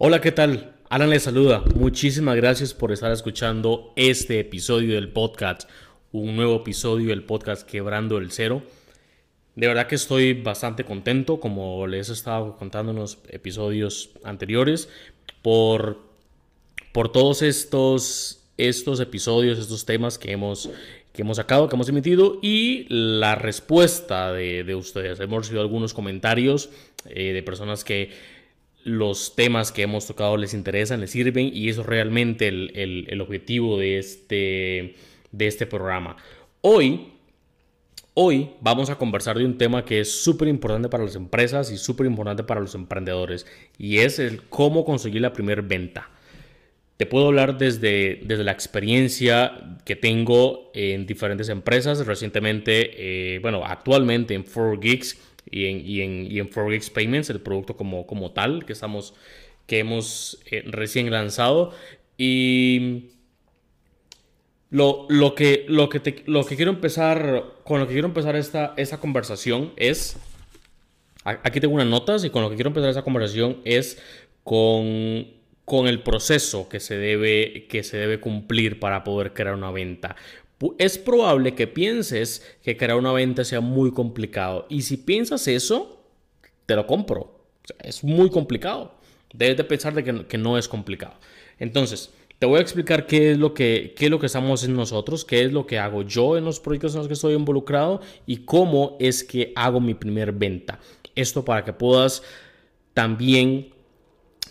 Hola, ¿qué tal? Alan les saluda. Muchísimas gracias por estar escuchando este episodio del podcast, un nuevo episodio del podcast Quebrando el Cero. De verdad que estoy bastante contento, como les he estado contando en los episodios anteriores, por, por todos estos, estos episodios, estos temas que hemos, que hemos sacado, que hemos emitido y la respuesta de, de ustedes. Hemos recibido algunos comentarios eh, de personas que los temas que hemos tocado les interesan, les sirven y eso es realmente el, objetivo de este, de este programa. Hoy, hoy vamos a conversar de un tema que es súper importante para las empresas y súper importante para los emprendedores y es el cómo conseguir la primera venta. Te puedo hablar desde, desde la experiencia que tengo en diferentes empresas. Recientemente, eh, bueno, actualmente en 4Geeks y en, y en, y en Forex Payments, el producto como, como tal que, estamos, que hemos eh, recién lanzado. Y lo, lo, que, lo, que lo que quiero empezar, con lo que quiero empezar esta, esta conversación es, aquí tengo unas notas y con lo que quiero empezar esta conversación es con, con el proceso que se, debe, que se debe cumplir para poder crear una venta es probable que pienses que crear una venta sea muy complicado. Y si piensas eso, te lo compro. es muy complicado. Debes de pensar de que, no es complicado. Entonces, te voy a explicar qué es lo que qué es lo que estamos en nosotros, qué es lo que hago yo en los proyectos en los que estoy involucrado y cómo es que hago mi primer venta. Esto para que puedas también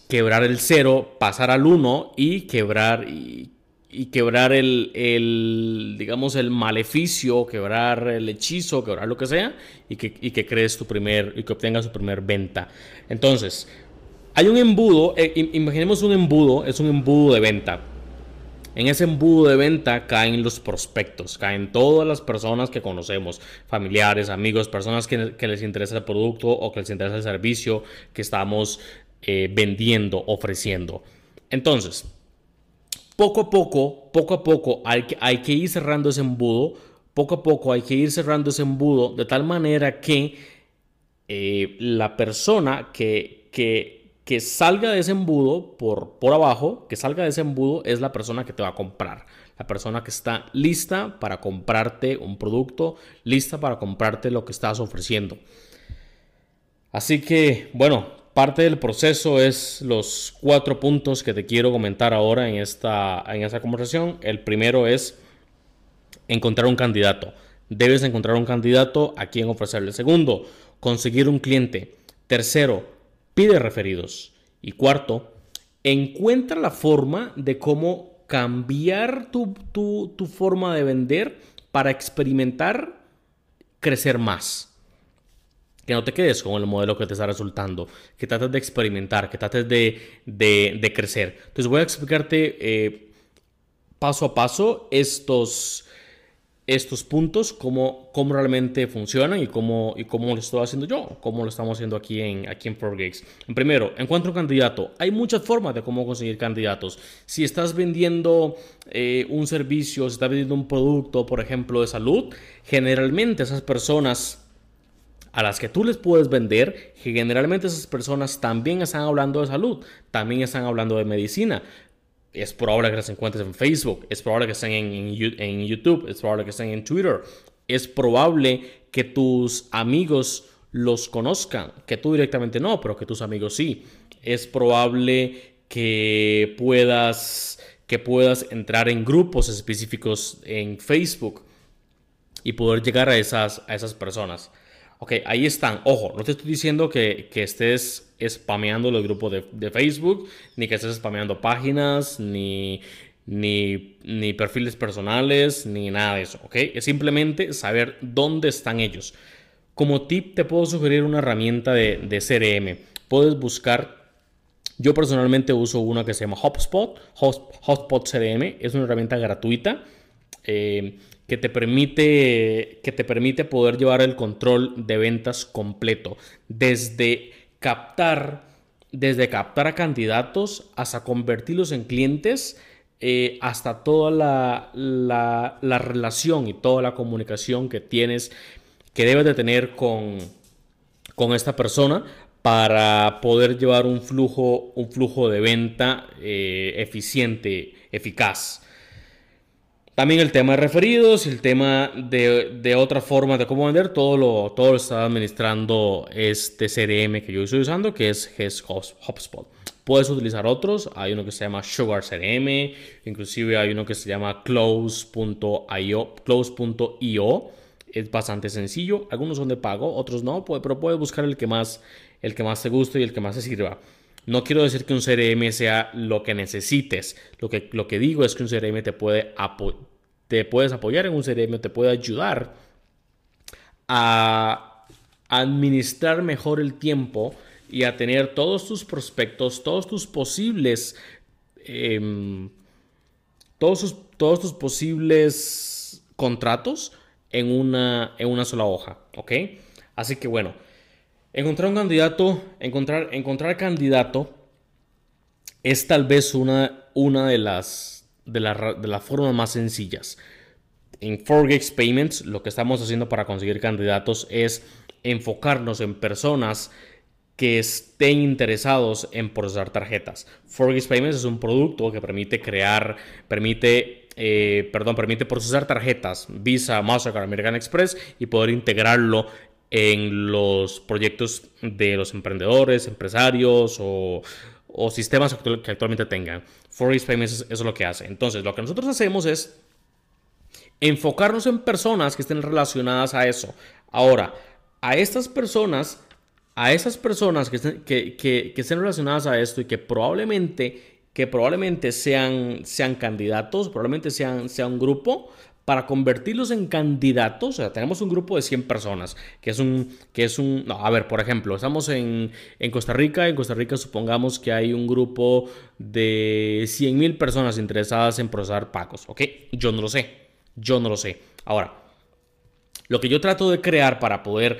quebrar el cero, pasar al uno y quebrar y y quebrar el, digamos, el maleficio, quebrar el hechizo, quebrar lo que sea, y que, que crees tu primer, y que obtengas tu primer venta. Entonces, hay un embudo, eh, imaginemos un embudo, es un embudo de venta. En ese embudo de venta caen los prospectos, caen todas las personas que conocemos, familiares, amigos, personas que, les interesa el producto o que les interesa el servicio que estamos eh, vendiendo, ofreciendo. Entonces, poco a poco, poco a poco hay que, ir cerrando ese embudo, poco a poco hay que ir cerrando ese embudo de tal manera que eh, la persona que salga de ese embudo por, por abajo, que salga de ese embudo es la persona que te va a comprar. La persona que está lista para comprarte un producto, lista para comprarte lo que estás ofreciendo. Así que, bueno, parte del proceso es los cuatro puntos que te quiero comentar ahora en esta, en conversación. El primero es encontrar un candidato. Debes encontrar un candidato a quien ofrecerle. Segundo, conseguir un cliente. Tercero, pide referidos. Y cuarto, encuentra la forma de cómo cambiar tu, tu, forma de vender para experimentar crecer más. Que no te quedes con el modelo que te está resultando, que trates de experimentar, que trates de, de, crecer. Entonces voy a explicarte eh, paso a paso estos, estos puntos, cómo, cómo realmente funcionan y cómo, y cómo lo estoy haciendo yo, cómo lo estamos haciendo aquí en, aquí en Gigs. Primero, encuentro un candidato. Hay muchas formas de cómo conseguir candidatos. Si estás vendiendo eh, un servicio, si estás vendiendo un producto, por ejemplo, de salud, generalmente esas personas a las que tú les puedes vender, generalmente esas personas también están hablando de salud, también están hablando de medicina es probable que las encuentres en Facebook, es probable que estén en, YouTube, es probable que estén en Twitter, es probable que tus amigos los conozcan, que tú directamente no, pero que tus amigos sí. Es probable que puedas, que puedas entrar en grupos específicos en Facebook y poder llegar a esas, a esas personas. Ok, ahí están. Ojo, no te estoy diciendo que, estés spameando los grupos de, Facebook, ni que estés spameando páginas, ni, ni, perfiles personales, ni nada de eso. Ok, es simplemente saber dónde están ellos. Como tip, te puedo sugerir una herramienta de, de CRM. Puedes buscar yo personalmente uso una que se llama HubSpot, HubSpot CRM, es una herramienta gratuita. Eh, que te permite, que te permite poder llevar el control de ventas completo, desde captar, desde captar a candidatos hasta convertirlos en clientes, eh, hasta toda la, la, relación y toda la comunicación que tienes, que debes de tener con, con esta persona para poder llevar un flujo, un flujo de venta eh, eficiente, eficaz. También el tema de referidos, el tema de, de otra forma de cómo vender, todo lo, todo lo está administrando este CRM que yo estoy usando, que es HubSpot. Puedes utilizar otros, hay uno que se llama Sugar CRM, inclusive hay uno que se llama Close.io, Close.io. Es bastante sencillo, algunos son de pago, otros no, pero puedes buscar el que más, el que más te guste y el que más te sirva. No quiero decir que un CRM sea lo que necesites. Lo que, lo que digo es que un CRM te puede te puedes apoyar en un CRM, te puede ayudar a administrar mejor el tiempo y a tener todos tus prospectos, todos tus posibles, em, todos, todos tus posibles contratos en una, en una sola hoja, ¿ok? Así que bueno, Encontrar un candidato, encontrar, encontrar candidato es tal vez una, una de, las, de, las formas más sencillas. En Forgex Payments lo que estamos haciendo para conseguir candidatos es enfocarnos en personas que estén interesados en procesar tarjetas. Forgex Payments es un producto que permite crear, permite, eh, perdón, permite procesar tarjetas Visa, Mastercard, American Express y poder integrarlo en los proyectos de los emprendedores, empresarios o, sistemas que actualmente tengan. Forex Payments eso es lo que hace. Entonces, lo que nosotros hacemos es enfocarnos en personas que estén relacionadas a eso. Ahora, a estas personas, a esas personas que estén, que, estén relacionadas a esto y que probablemente, que probablemente sean, sean candidatos, probablemente sean, sea un grupo, para convertirlos en candidatos, o sea, tenemos un grupo de 100 personas, que es un, que es un, a ver, por ejemplo, estamos en, Costa Rica, en Costa Rica supongamos que hay un grupo de 100 mil personas interesadas en procesar pagos, ¿ok? Yo no lo sé, yo no lo sé. Ahora, lo que yo trato de crear para poder,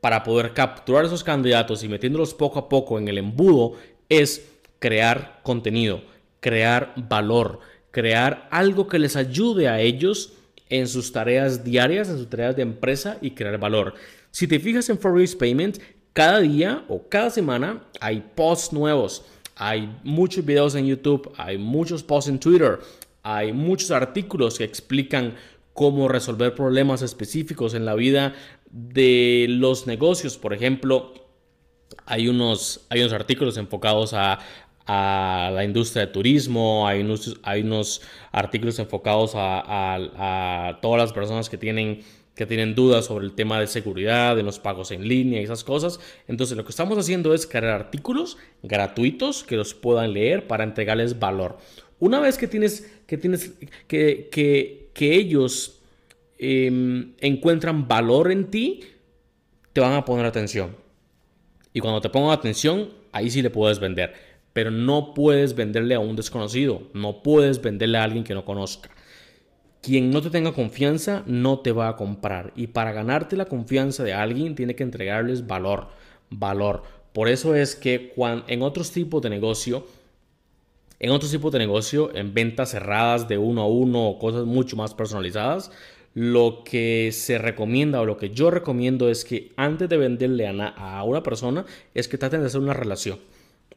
para poder capturar esos candidatos y metiéndolos poco a poco en el embudo es crear contenido, crear valor, crear algo que les ayude a ellos en sus tareas diarias, en sus tareas de empresa y crear valor. Si te fijas en Forex Payment, Cada día o cada semana hay posts nuevos, hay muchos videos en YouTube, hay muchos posts en Twitter, hay muchos artículos que explican cómo resolver problemas específicos en la vida de los negocios. Por ejemplo, hay unos, hay unos artículos enfocados a, la industria de turismo, hay unos, hay unos artículos enfocados a, todas las personas que tienen, que tienen dudas sobre el tema de seguridad, de los pagos en línea y esas cosas. Entonces lo que estamos haciendo es crear artículos gratuitos que los puedan leer para entregarles valor. Una vez que tienes que, tienes, que, que, ellos em, encuentran valor en ti, te van a poner atención. Y cuando te pongan atención, ahí sí le puedes vender. Pero no puedes venderle a un desconocido. No puedes venderle a alguien que no conozca. Quien no te tenga confianza no te va a comprar. Y para ganarte la confianza de alguien, tiene que entregarles valor. Valor. Por eso es que en otros tipos de negocio, en otros tipos de negocio, en ventas cerradas de uno a uno o cosas mucho más personalizadas, lo que se recomienda o lo que yo recomiendo es que antes de venderle a, una persona es que traten de hacer una relación.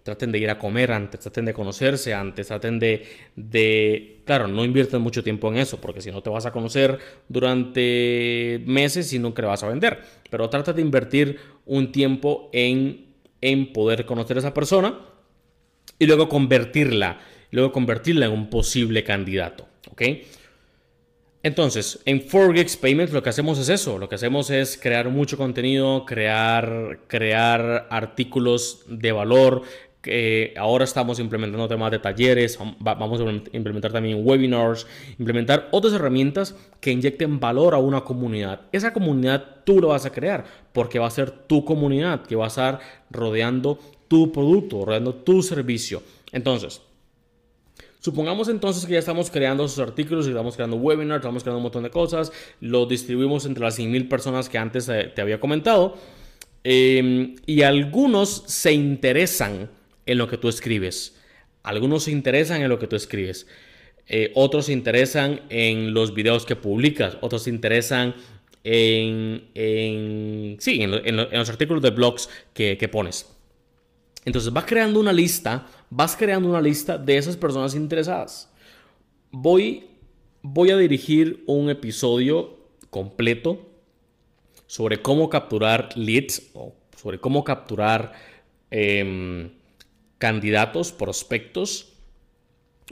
Traten de ir a comer antes, traten de conocerse antes, traten de, de, claro, no inviertan mucho tiempo en eso, porque si no te vas a conocer durante meses y nunca le vas a vender. Pero trata de invertir un tiempo en, en poder conocer a esa persona y luego convertirla, luego convertirla en un posible candidato, ¿ok? Entonces, en 4Geeks Payments lo que hacemos es eso, lo que hacemos es crear mucho contenido, crear, crear artículos de valor, ahora estamos implementando temas de talleres, vamos a implementar también webinars, implementar otras herramientas que inyecten valor a una comunidad. Esa comunidad tú lo vas a crear porque va a ser tu comunidad que va a estar rodeando tu producto, rodeando tu servicio. Entonces, Supongamos entonces que ya estamos creando esos artículos, estamos creando webinars, estamos creando un montón de cosas, lo distribuimos entre las 100.000 personas que antes eh, te había comentado em, y algunos se interesan en lo que tú escribes. Algunos se interesan en lo que tú escribes. Eh, otros se interesan en los videos que publicas. Otros se interesan en, sí, en, los artículos de blogs que, pones. Entonces vas creando una lista, vas creando una lista de esas personas interesadas. Voy, voy a dirigir un episodio completo sobre cómo capturar leads o sobre cómo capturar em, candidatos, prospectos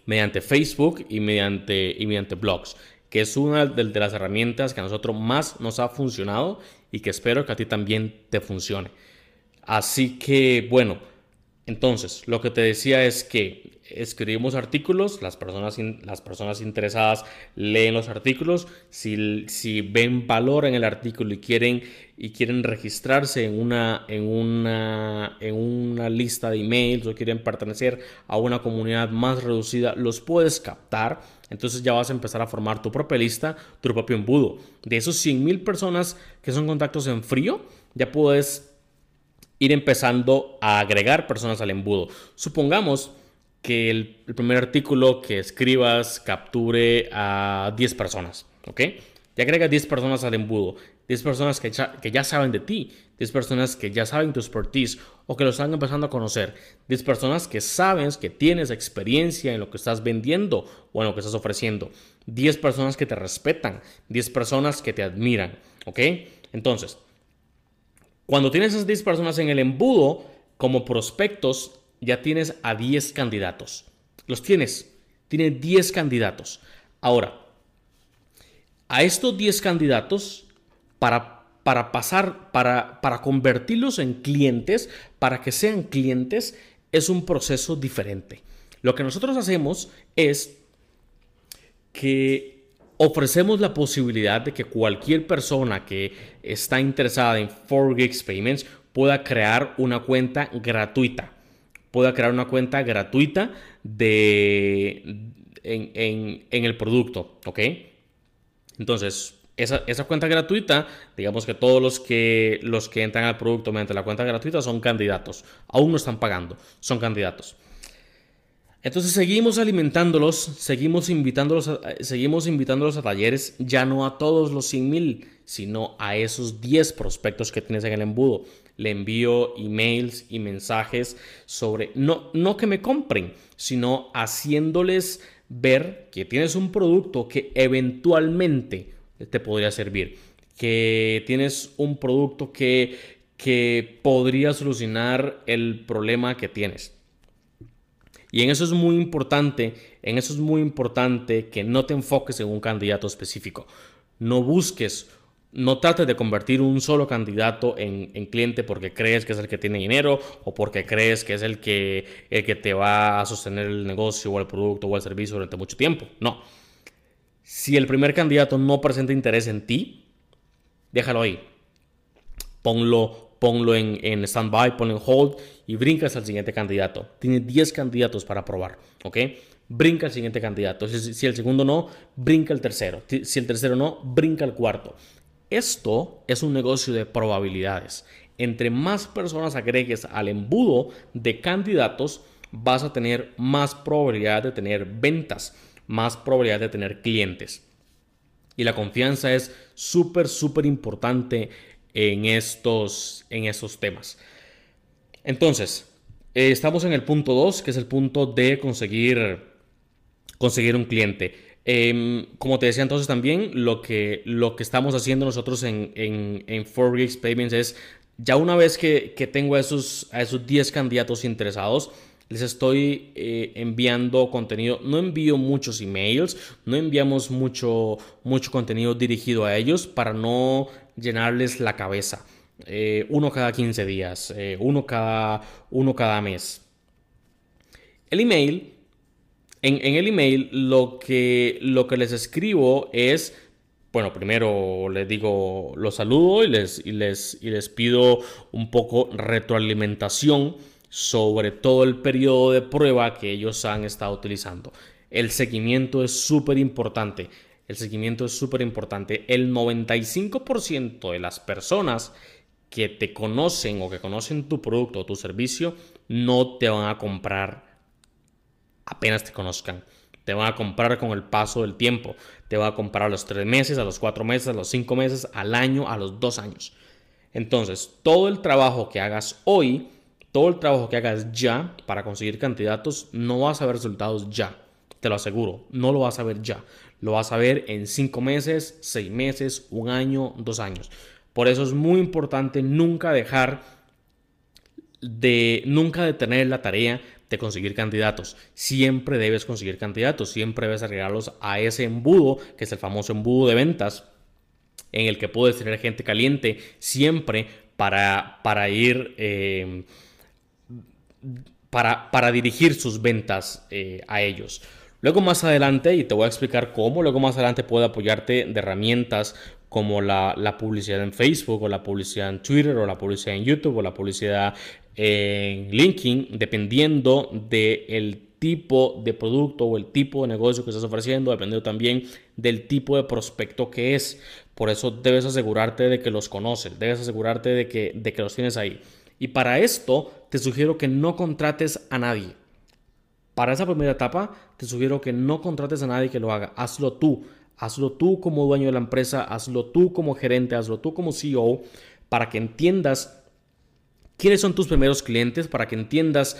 mediante Facebook y mediante, mediante blogs, que es una de las herramientas que a nosotros más nos ha funcionado y que espero que a ti también te funcione. Así que, bueno, entonces, lo que te decía es que escribimos artículos, las personas, las personas interesadas leen los artículos, si, si, ven valor en el artículo y quieren, y quieren registrarse en una, en, una, en una lista de emails o quieren pertenecer a una comunidad más reducida, los puedes captar. Entonces ya vas a empezar a formar tu propia lista, tu propio embudo. De esos 100.000 personas que son contactos en frío, ya puedes ir empezando a agregar personas al embudo. Supongamos que el, primer artículo que escribas capture a 10 personas, ¿ok? Y agrega 10 personas al embudo, 10 personas que ya, que ya saben de ti, 10 personas que ya saben tu expertise o que lo están empezando a conocer, 10 personas que sabes que tienes experiencia en lo que estás vendiendo o en lo que estás ofreciendo, 10 personas que te respetan, 10 personas que te admiran, ¿ok? Entonces, cuando tienes esas 10 personas en el embudo, como prospectos, ya tienes a 10 candidatos. Los tienes. Tienes 10 candidatos. Ahora, a estos 10 candidatos, para, para pasar, para, para convertirlos en clientes, para que sean clientes, es un proceso diferente. Lo que nosotros hacemos es que ofrecemos la posibilidad de que cualquier persona que está interesada en 4Geeks Payments pueda crear una cuenta gratuita. Pueda crear una cuenta gratuita de, en, el producto, ¿ok? Entonces, esa, esa, cuenta gratuita, digamos que todos los que, los que entran al producto mediante la cuenta gratuita son candidatos. Aún no están pagando, son candidatos. Entonces seguimos alimentándolos, seguimos invitándolos, a, seguimos invitándolos a talleres, ya no a todos los 100 mil, sino a esos 10 prospectos que tienes en el embudo. Le envío emails y mensajes sobre, no, no que me compren, sino haciéndoles ver que tienes un producto que eventualmente te podría servir, que tienes un producto que, que podría solucionar el problema que tienes. Y en eso es muy importante, en eso es muy importante que no te enfoques en un candidato específico. No busques no trates de convertir un solo candidato en, cliente porque crees que es el que tiene dinero o porque crees que es el que, el que te va a sostener el negocio o el producto o el servicio durante mucho tiempo. No. Si el primer candidato no presenta interés en ti, déjalo ahí. Ponlo, ponlo en, en stand-by, ponlo en hold y brincas al siguiente candidato. Tienes 10 candidatos para probar, ¿ok? Brinca al siguiente candidato. Si, si el segundo no, brinca el tercero. Si el tercero no, brinca el cuarto. Esto es un negocio de probabilidades. Entre más personas agregues al embudo de candidatos, vas a tener más probabilidad de tener ventas, más probabilidad de tener clientes. Y la confianza es súper, súper importante en estos, en estos temas. Entonces, eh, estamos en el punto 2, que es el punto de conseguir, conseguir un cliente. Em, como te decía entonces también, lo que, lo que estamos haciendo nosotros en, en, en Payments es, ya una vez que, que, tengo a esos, a esos 10 candidatos interesados, les estoy eh, enviando contenido. No envío muchos emails, no enviamos mucho, mucho contenido dirigido a ellos para no llenarles la cabeza. Eh, uno cada 15 días, eh, uno, cada, uno cada mes. El email en, el email lo que, les escribo es, bueno, primero les digo, los saludo y les, y les, y les pido un poco retroalimentación sobre todo el periodo de prueba que ellos han estado utilizando. El seguimiento es súper importante. El seguimiento es súper importante. El 95% de las personas que te conocen o que conocen tu producto o tu servicio no te van a comprar apenas te conozcan. Te van a comprar con el paso del tiempo. Te van a comprar a los tres meses, a los cuatro meses, a los cinco meses, al año, a los dos años. Entonces, todo el trabajo que hagas hoy, todo el trabajo que hagas ya para conseguir candidatos, no vas a ver resultados ya. Te lo aseguro, no lo vas a ver ya. Lo vas a ver en cinco meses, seis meses, un año, dos años. Por eso es muy importante nunca dejar de, nunca detener la tarea de conseguir candidatos. Siempre debes conseguir candidatos, siempre debes agregarlos a ese embudo, que es el famoso embudo de ventas, en el que puedes tener gente caliente siempre para, para ir, eh, para, para, dirigir sus ventas eh, a ellos. Luego más adelante, y te voy a explicar cómo, luego más adelante puedo apoyarte de herramientas como la, publicidad en Facebook o la publicidad en Twitter o la publicidad en YouTube o la publicidad en LinkedIn, dependiendo del tipo de producto o el tipo de negocio que estás ofreciendo, dependiendo también del tipo de prospecto que es. Por eso debes asegurarte de que los conoces, debes asegurarte de que, de que los tienes ahí. Y para esto te sugiero que no contrates a nadie. Para esa primera etapa te sugiero que no contrates a nadie que lo haga. Hazlo tú. Hazlo tú como dueño de la empresa, hazlo tú como gerente, hazlo tú como CEO, para que entiendas quiénes son tus primeros clientes para que entiendas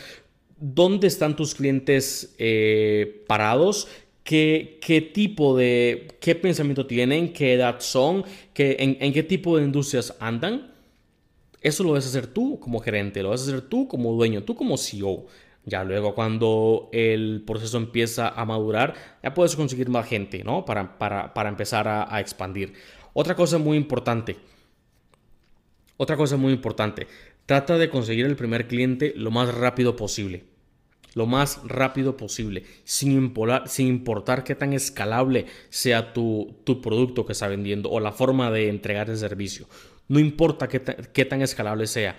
dónde están tus clientes eh, parados, qué, qué, tipo de, qué pensamiento tienen, qué edad son, qué, en, qué tipo de industrias andan. Eso lo vas a hacer tú como gerente, lo vas a hacer tú como dueño, tú como CEO. Ya luego cuando el proceso empieza a madurar, ya puedes conseguir más gente, ¿no? Para, para, empezar a, expandir. Otra cosa muy importante. Otra cosa muy importante. Trata de conseguir el primer cliente lo más rápido posible. Lo más rápido posible, sin, sin importar qué tan escalable sea tu, producto que está vendiendo o la forma de entregar el servicio. No importa qué, qué tan escalable sea.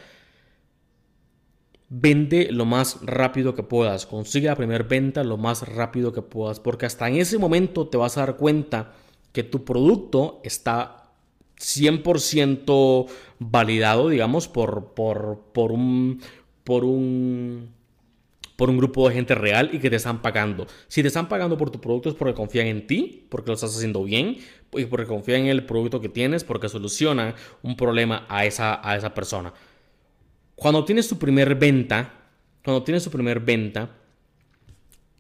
Vende lo más rápido que puedas. Consigue la primera venta lo más rápido que puedas. Porque hasta en ese momento te vas a dar cuenta que tu producto está 100% validado, digamos, por, por, por, un, por, un, por un grupo de gente real y que te están pagando. Si te están pagando por tu producto es porque confían en ti, porque lo estás haciendo bien y porque confían en el producto que tienes, porque soluciona un problema a esa, a esa persona. Cuando tienes tu primer venta, cuando tienes tu primer venta,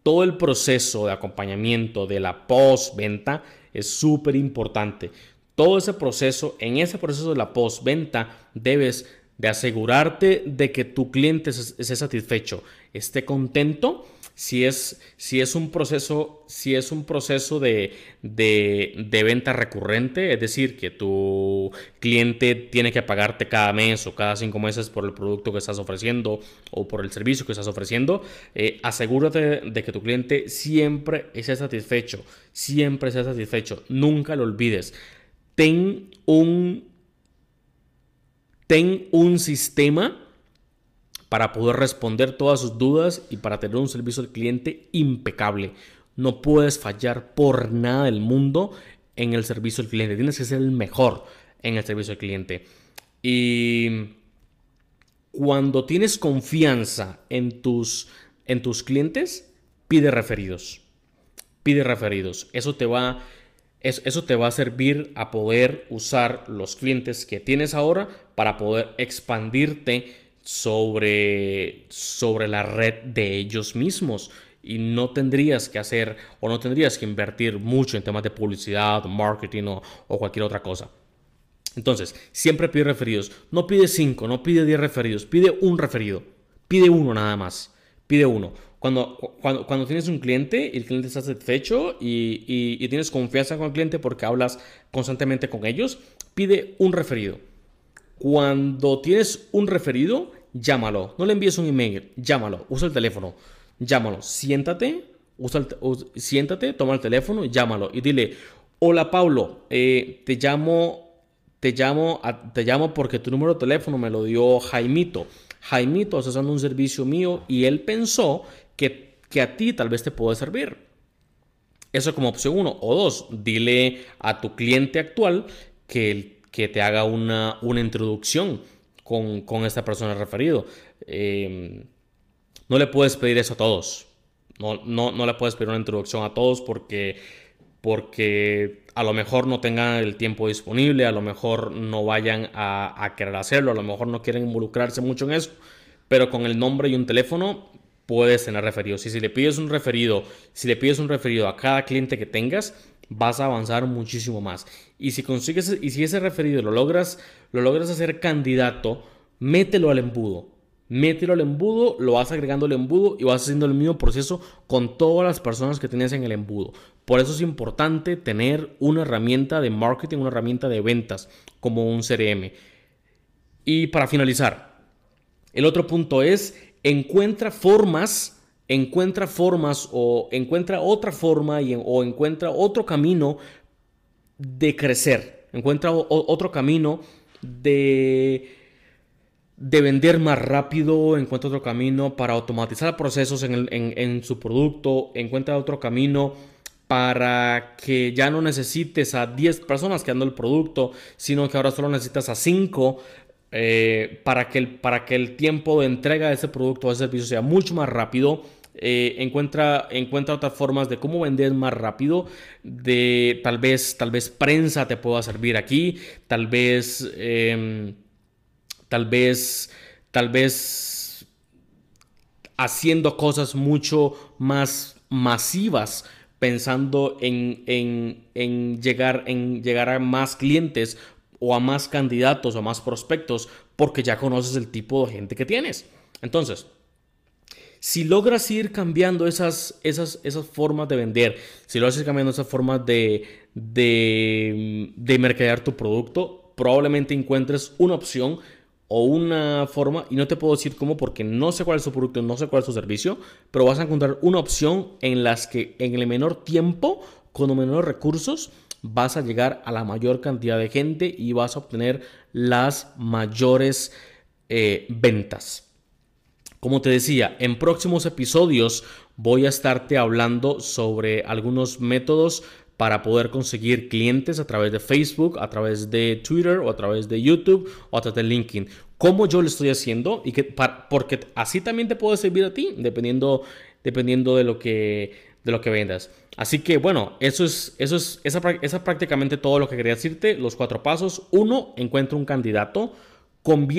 todo el proceso de acompañamiento de la postventa es súper importante. Todo ese proceso, en ese proceso de la postventa, debes de asegurarte de que tu cliente esté satisfecho, esté contento si es, si es un proceso, si es un proceso de, de, venta recurrente, es decir, que tu cliente tiene que pagarte cada mes o cada cinco meses por el producto que estás ofreciendo o por el servicio que estás ofreciendo, eh, asegúrate de que tu cliente siempre esté satisfecho, siempre esté satisfecho, nunca lo olvides. Ten un, ten un sistema para poder responder todas sus dudas y para tener un servicio al cliente impecable. No puedes fallar por nada del mundo en el servicio al cliente. Tienes que ser el mejor en el servicio al cliente. Y cuando tienes confianza en tus, en tus clientes, pide referidos. Pide referidos. Eso te va eso te va a servir a poder usar los clientes que tienes ahora para poder expandirte sobre, sobre la red de ellos mismos y no tendrías que hacer o no tendrías que invertir mucho en temas de publicidad, marketing o, cualquier otra cosa. Entonces, siempre pide referidos. No pide 5, no pide 10 referidos, pide un referido. Pide uno nada más. Pide uno. Cuando, cuando, cuando tienes un cliente y el cliente está satisfecho y, y tienes confianza con el cliente porque hablas constantemente con ellos, pide un referido. Cuando tienes un referido, llámalo. No le envíes un email, llámalo. Usa el teléfono, llámalo. Siéntate, usa siéntate, toma el teléfono, llámalo y dile, hola Pablo, eh, te llamo, te llamo, te llamo porque tu número de teléfono me lo dio Jaimito. Jaimito está usando un servicio mío y él pensó que, que a ti tal vez te puede servir. Eso como opción uno. O dos, dile a tu cliente actual que el que te haga una, una introducción con, con, esta persona referido. Eh, no le puedes pedir eso a todos. No, no, no, le puedes pedir una introducción a todos porque, porque a lo mejor no tengan el tiempo disponible, a lo mejor no vayan a, a, querer hacerlo, a lo mejor no quieren involucrarse mucho en eso, pero con el nombre y un teléfono puedes tener referidos. Y si le pides un referido, si le pides un referido a cada cliente que tengas, vas a avanzar muchísimo más. Y si consigues, y si ese referido lo logras, lo logras hacer candidato, mételo al embudo. Mételo al embudo, lo vas agregando al embudo y vas haciendo el mismo proceso con todas las personas que tienes en el embudo. Por eso es importante tener una herramienta de marketing, una herramienta de ventas como un CRM. Y para finalizar, el otro punto es encuentra formas encuentra formas o encuentra otra forma y, o encuentra otro camino de crecer, encuentra otro camino de, de vender más rápido, encuentra otro camino para automatizar procesos en, en su producto, encuentra otro camino para que ya no necesites a 10 personas que el producto, sino que ahora solo necesitas a 5 eh, para, que el, para que el tiempo de entrega de ese producto o ese servicio sea mucho más rápido. Eh, encuentra, encuentra otras formas de cómo vender más rápido, de tal vez, tal vez prensa te pueda servir aquí, tal vez, em, tal vez, tal vez haciendo cosas mucho más masivas pensando en, en, en, llegar, en llegar a más clientes o a más candidatos o a más prospectos porque ya conoces el tipo de gente que tienes. Entonces, si logras ir cambiando esas, esas, esas formas de vender, si logras ir cambiando esas formas de, de, de mercadear tu producto, probablemente encuentres una opción o una forma, y no te puedo decir cómo porque no sé cuál es su producto, no sé cuál es su servicio, pero vas a encontrar una opción en las que en el menor tiempo, con los menores recursos, vas a llegar a la mayor cantidad de gente y vas a obtener las mayores eh, ventas. Como te decía, en próximos episodios voy a estarte hablando sobre algunos métodos para poder conseguir clientes a través de Facebook, a través de Twitter o a través de YouTube o a través de LinkedIn. Cómo yo lo estoy haciendo y que porque así también te puede servir a ti, dependiendo, dependiendo de lo que de lo que vendas. Así que bueno, eso es, eso es, esa, esa prácticamente todo lo que quería decirte. Los cuatro pasos. Uno, encuentra un candidato.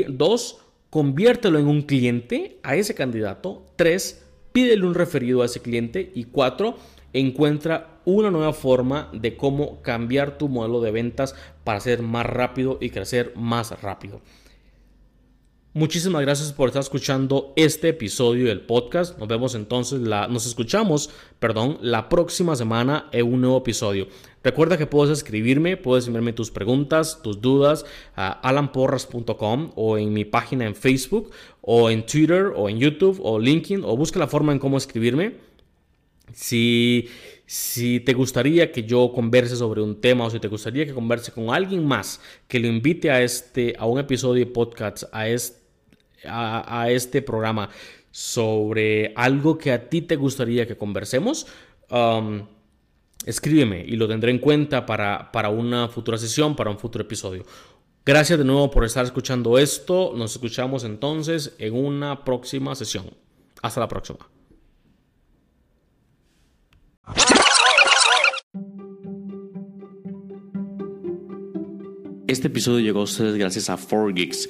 Dos, conviértelo en un cliente a ese candidato. Tres, pídele un referido a ese cliente. Y cuatro, encuentra una nueva forma de cómo cambiar tu modelo de ventas para ser más rápido y crecer más rápido. Muchísimas gracias por estar escuchando este episodio del podcast. Nos vemos entonces, la, nos escuchamos, perdón, la próxima semana en un nuevo episodio. Recuerda que puedes escribirme, puedes enviarme tus preguntas, tus dudas a alanporras.com o en mi página en Facebook o en Twitter o en YouTube o LinkedIn o busca la forma en cómo escribirme. Si, si te gustaría que yo converse sobre un tema o si te gustaría que converse con alguien más que lo invite a, este, a un episodio de podcast, a este a, este programa sobre algo que a ti te gustaría que conversemos, um, escríbeme y lo tendré en cuenta para, para una futura sesión, para un futuro episodio. Gracias de nuevo por estar escuchando esto. Nos escuchamos entonces en una próxima sesión. Hasta la próxima. Este episodio llegó a ustedes gracias a 4Geeks.